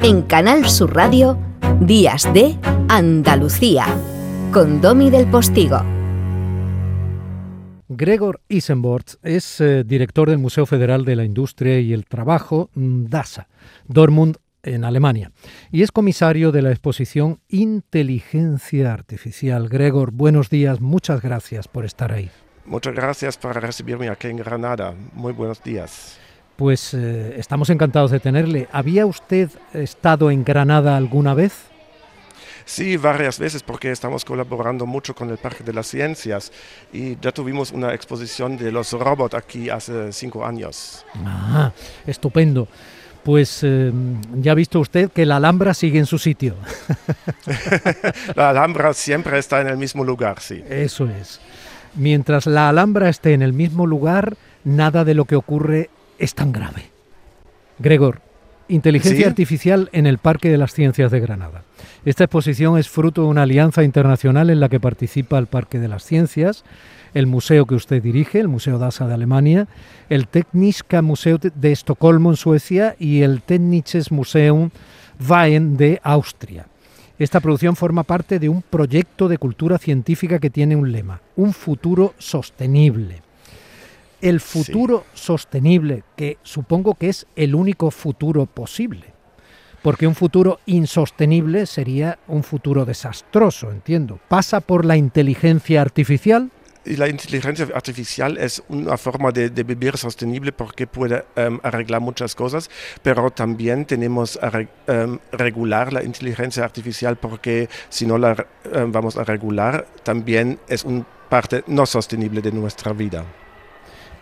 En Canal Sur Radio, Días de Andalucía, con Domi del Postigo. Gregor Isenborst es eh, director del Museo Federal de la Industria y el Trabajo, mm, DASA, Dortmund, en Alemania, y es comisario de la exposición Inteligencia Artificial. Gregor, buenos días, muchas gracias por estar ahí. Muchas gracias por recibirme aquí en Granada. Muy buenos días. Pues eh, estamos encantados de tenerle. ¿Había usted estado en Granada alguna vez? Sí, varias veces porque estamos colaborando mucho con el Parque de las Ciencias y ya tuvimos una exposición de los robots aquí hace cinco años. Ah, estupendo. Pues eh, ya ha visto usted que la Alhambra sigue en su sitio. la Alhambra siempre está en el mismo lugar, sí. Eso es. Mientras la Alhambra esté en el mismo lugar, nada de lo que ocurre es tan grave. Gregor, inteligencia artificial en el Parque de las Ciencias de Granada. Esta exposición es fruto de una alianza internacional en la que participa el Parque de las Ciencias, el museo que usted dirige, el Museo DASA de Alemania, el Tekniska Museum de Estocolmo en Suecia y el Technisches Museum Wein de Austria. Esta producción forma parte de un proyecto de cultura científica que tiene un lema, un futuro sostenible. El futuro sostenible, que supongo que es el único futuro posible, porque un futuro insostenible sería un futuro desastroso, entiendo. ¿Pasa por la inteligencia artificial? la inteligencia artificial es una forma de, vivir sostenible porque puede em, arreglar muchas cosas, pero también tenemos que em, regular la inteligencia artificial porque si no la em, vamos a regular, también es una parte no sostenible de nuestra vida.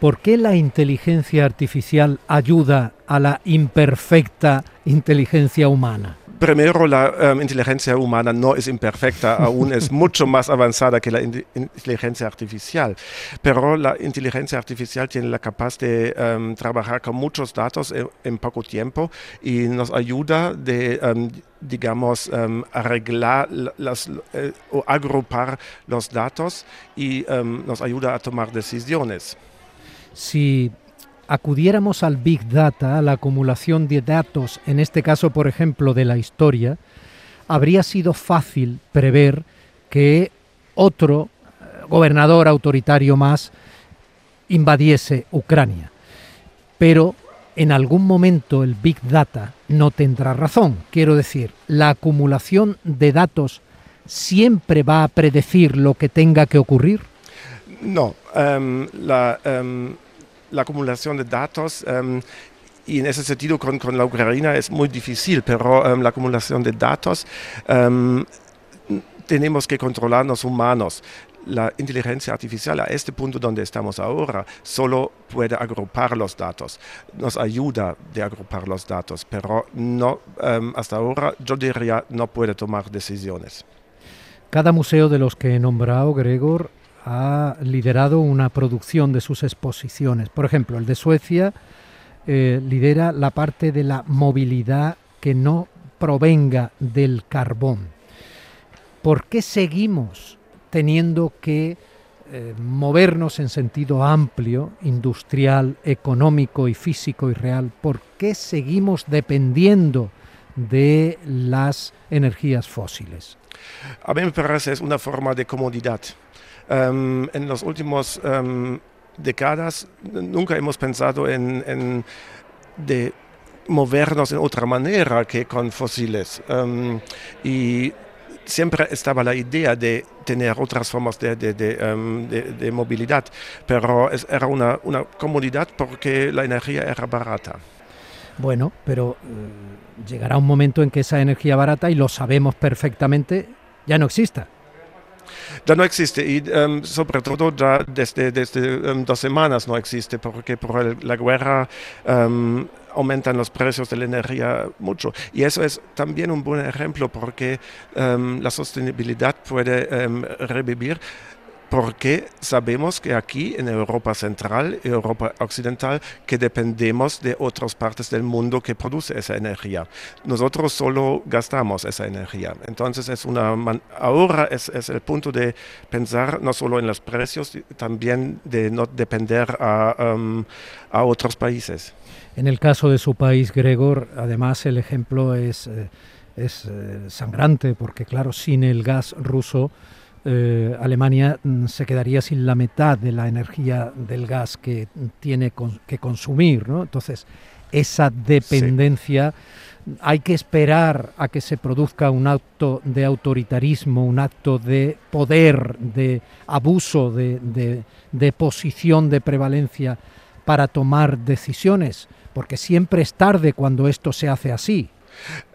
¿Por qué la inteligencia artificial ayuda a la imperfecta inteligencia humana? primero, la em, inteligencia humana no es imperfecta, aún es mucho más avanzada que la inteligencia artificial. Pero la inteligencia artificial tiene la capacidad de em, trabajar con muchos datos en, poco tiempo y nos ayuda de, em, digamos, arreglar las, eh, o agrupar los datos y nos ayuda a tomar decisiones. Si acudiéramos al Big Data, a la acumulación de datos, en este caso, por ejemplo, de la historia, habría sido fácil prever que otro eh, gobernador autoritario más invadiese Ucrania. Pero en algún momento el Big Data no tendrá razón. Quiero decir, la acumulación de datos siempre va a predecir lo que tenga que ocurrir. No, em, la, em, la acumulación de datos em, y en ese sentido con, con, la Ucrania es muy difícil, pero em, la acumulación de datos em, tenemos que controlarnos humanos. La inteligencia artificial a este punto donde estamos ahora solo puede agrupar los datos, nos ayuda de agrupar los datos, pero no, hasta ahora yo diría no puede tomar decisiones. Cada museo de los que he nombrado, Gregor, ha liderado una producción de sus exposiciones. Por ejemplo, el de Suecia eh, lidera la parte de la movilidad que no provenga del carbón. ¿Por qué seguimos teniendo que eh, movernos en sentido amplio, industrial, económico y físico y real? ¿Por qué seguimos dependiendo de las energías fósiles? A mí me parece es una forma de comodidad. Em, en los últimos um, décadas nunca hemos pensado en, de movernos en otra manera que con fósiles. Em, y siempre estaba la idea de tener otras formas de, movilidad, pero era una, una, comodidad porque la energía era barata. Bueno, pero eh, llegará un momento en que esa energía barata, y lo sabemos perfectamente, ya no exista ya no existe y em, sobre todo ya desde, desde em, dos semanas no existe porque por la guerra em, aumentan los precios de la energía mucho. Y eso es también un buen ejemplo porque la sostenibilidad puede revivir porque sabemos que aquí en Europa Central Europa Occidental que dependemos de otras partes del mundo que produce esa energía. Nosotros solo gastamos esa energía. Entonces es una ahora es, es, el punto de pensar no solo en los precios, también de no depender a, um, a otros países. En el caso de su país, Gregor, además el ejemplo es, eh, es eh, sangrante porque claro, sin el gas ruso eh, Alemania mm, se quedaría sin la mitad de la energía del gas que tiene que consumir, ¿no? Entonces, esa dependencia hay que esperar a que se produzca un acto de autoritarismo, un acto de poder, de abuso, de, de posición de prevalencia para tomar decisiones, porque siempre es tarde cuando esto se hace así.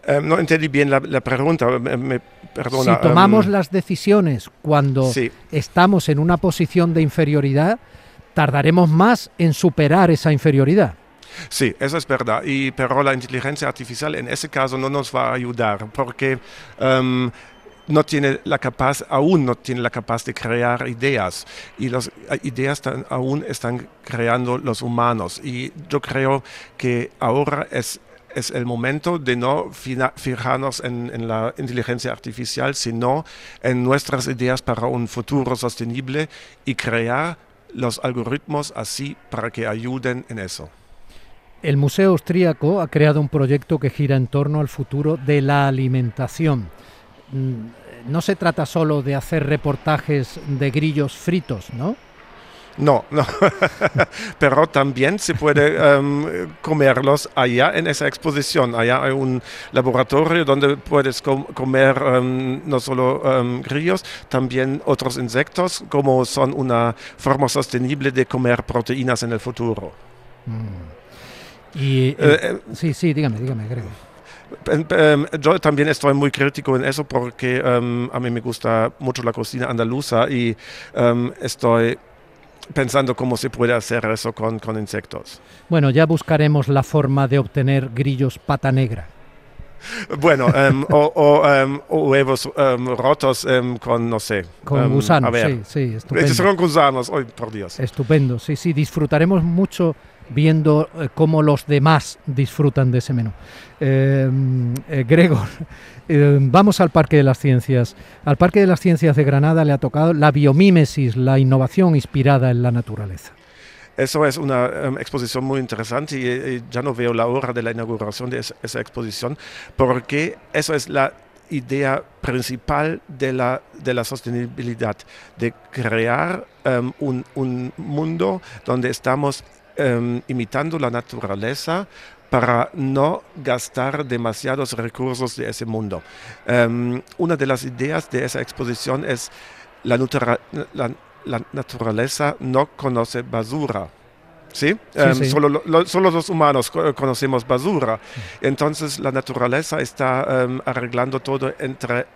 Eh, no entendí bien la, pregunta, me, perdona. Si tomamos em, las decisiones cuando estamos en una posición de inferioridad, tardaremos más en superar esa inferioridad. Sí, eso es verdad. Y, pero la inteligencia artificial en ese caso no nos va a ayudar porque em, no tiene la capaz, aún no tiene la capaz de crear ideas. Y las ideas aún están creando los humanos. Y yo creo que ahora es es el momento de no fijarnos en, la inteligencia artificial, sino en nuestras ideas para un futuro sostenible y crear los algoritmos así para que ayuden en eso. El Museo Austríaco ha creado un proyecto que gira en torno al futuro de la alimentación. Mm, no se trata solo de hacer reportajes de grillos fritos, ¿no? No, no. pero también se puede em, comerlos allá en esa exposición. Allá hay un laboratorio donde puedes comer em, no solo um, grillos, también otros insectos, como son una forma sostenible de comer proteínas en el futuro. Mm. Y, eh, eh, sí, sí, dígame, dígame, em, yo también estoy muy crítico en eso porque a mí me gusta mucho la cocina andaluza y estoy pensando cómo se puede hacer eso con, con insectos. Bueno, ya buscaremos la forma de obtener grillos pata negra. Bueno, um, o, o, um, o, huevos um, rotos con, no sé. Con gusanos, sí, sí, estupendo. Con gusanos, oh, por Dios. Estupendo, sí, sí, disfrutaremos mucho viendo eh, cómo los demás disfrutan de ese menú. Eh, eh, Gregor, vamos al Parque de las Ciencias. Al Parque de las Ciencias de Granada le ha tocado la biomímesis, la innovación inspirada en la naturaleza. Eso es una em, exposición muy interesante y, ya no veo la hora de la inauguración de esa, exposición porque eso es la idea principal de la, de la sostenibilidad, de crear em, un, un, mundo donde estamos Em, imitando la naturaleza para no gastar demasiados recursos de ese mundo. Em, una de las ideas de esa exposición es la, la, naturaleza no conoce basura. ¿Sí? Em, solo, solo, los humanos conocemos basura. Entonces la naturaleza está arreglando todo entre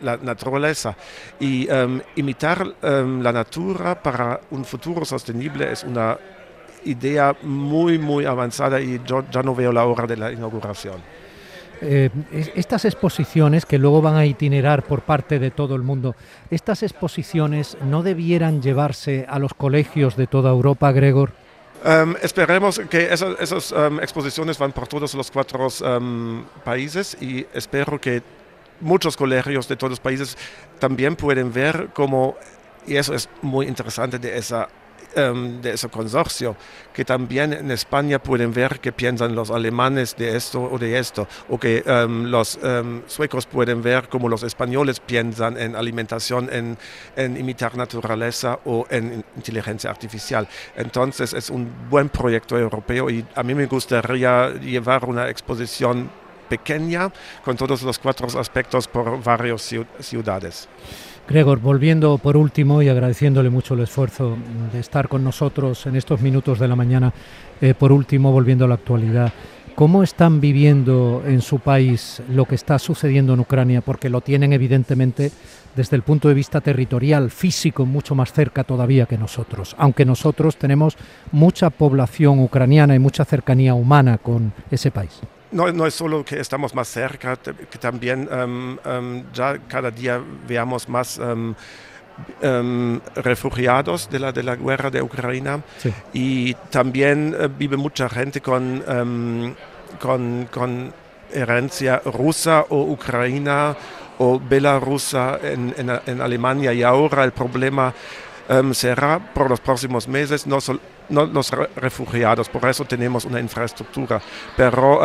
la naturaleza. Y imitar la natura para un futuro sostenible es una idea muy, muy avanzada y yo ya no veo la hora de la inauguración. Eh, estas exposiciones que luego van a itinerar por parte de todo el mundo, estas exposiciones no debieran llevarse a los colegios de toda Europa, Gregor. Um, esperemos que esas, um, exposiciones van por todos los cuatro um, países y espero que muchos colegios de todos los países también pueden ver cómo, y eso es muy interesante de esa Em, de ese consorcio, que también en España pueden ver qué piensan los alemanes de esto o de esto, o que em, los em, suecos pueden ver cómo los españoles piensan en alimentación, en, en imitar naturaleza o en inteligencia artificial. Entonces es un buen proyecto europeo y a mí me gustaría llevar una exposición pequeña con todos los cuatro aspectos por varias ciudades. Gregor, volviendo por último y agradeciéndole mucho el esfuerzo de estar con nosotros en estos minutos de la mañana, eh, por último, volviendo a la actualidad, ¿cómo están viviendo en su país lo que está sucediendo en Ucrania? Porque lo tienen evidentemente desde el punto de vista territorial, físico, mucho más cerca todavía que nosotros, aunque nosotros tenemos mucha población ucraniana y mucha cercanía humana con ese país no, no, es solo que estamos más cerca, que también um, um, ya cada día veamos más um, em, refugiados de la, de la guerra de Ucrania. Y también eh, vive mucha gente con, con, con, herencia rusa o ucraniana o belarusa en, en, Alemania. Y ahora el problema em, será por los próximos meses no, no los refugiados, por eso tenemos una infraestructura, pero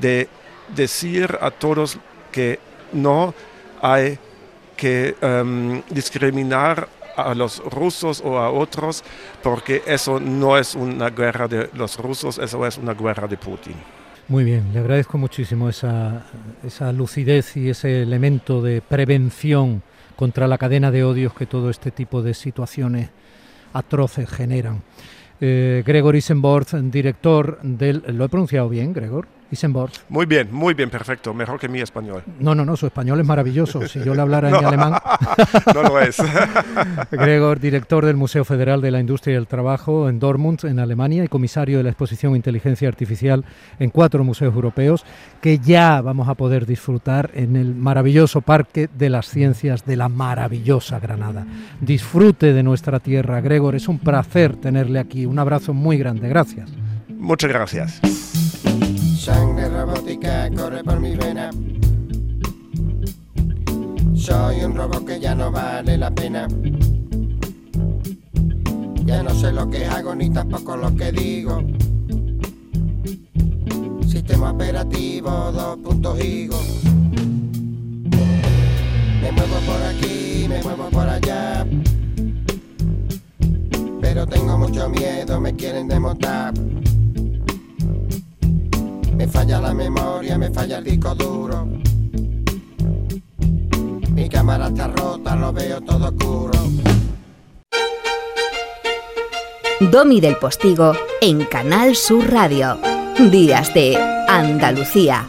de decir a todos que no hay que um, discriminar a los rusos o a otros, porque eso no es una guerra de los rusos, eso es una guerra de Putin. Muy bien, le agradezco muchísimo esa, esa lucidez y ese elemento de prevención contra la cadena de odios que todo este tipo de situaciones atroces generan. Eh, Gregor Isenborg, director del... ¿Lo he pronunciado bien, Gregor? Muy bien, muy bien, perfecto. Mejor que mi español. No, no, no, su español es maravilloso. Si yo le hablara en alemán. no lo es. Gregor, director del Museo Federal de la Industria y el Trabajo en Dortmund, en Alemania, y comisario de la exposición Inteligencia Artificial en cuatro museos europeos, que ya vamos a poder disfrutar en el maravilloso Parque de las Ciencias de la maravillosa Granada. Disfrute de nuestra tierra, Gregor. Es un placer tenerle aquí. Un abrazo muy grande. Gracias. Muchas gracias. Corre por mi vena. Soy un robot que ya no vale la pena. Ya no sé lo que hago ni tampoco lo que digo. Sistema operativo, dos puntos higo. Me muevo por aquí, me muevo por allá. Pero tengo mucho miedo, me quieren demontar. Me falla la memoria, me falla el disco duro. Mi cámara está rota, lo veo todo oscuro. Domi del Postigo en Canal Sur Radio. Días de Andalucía.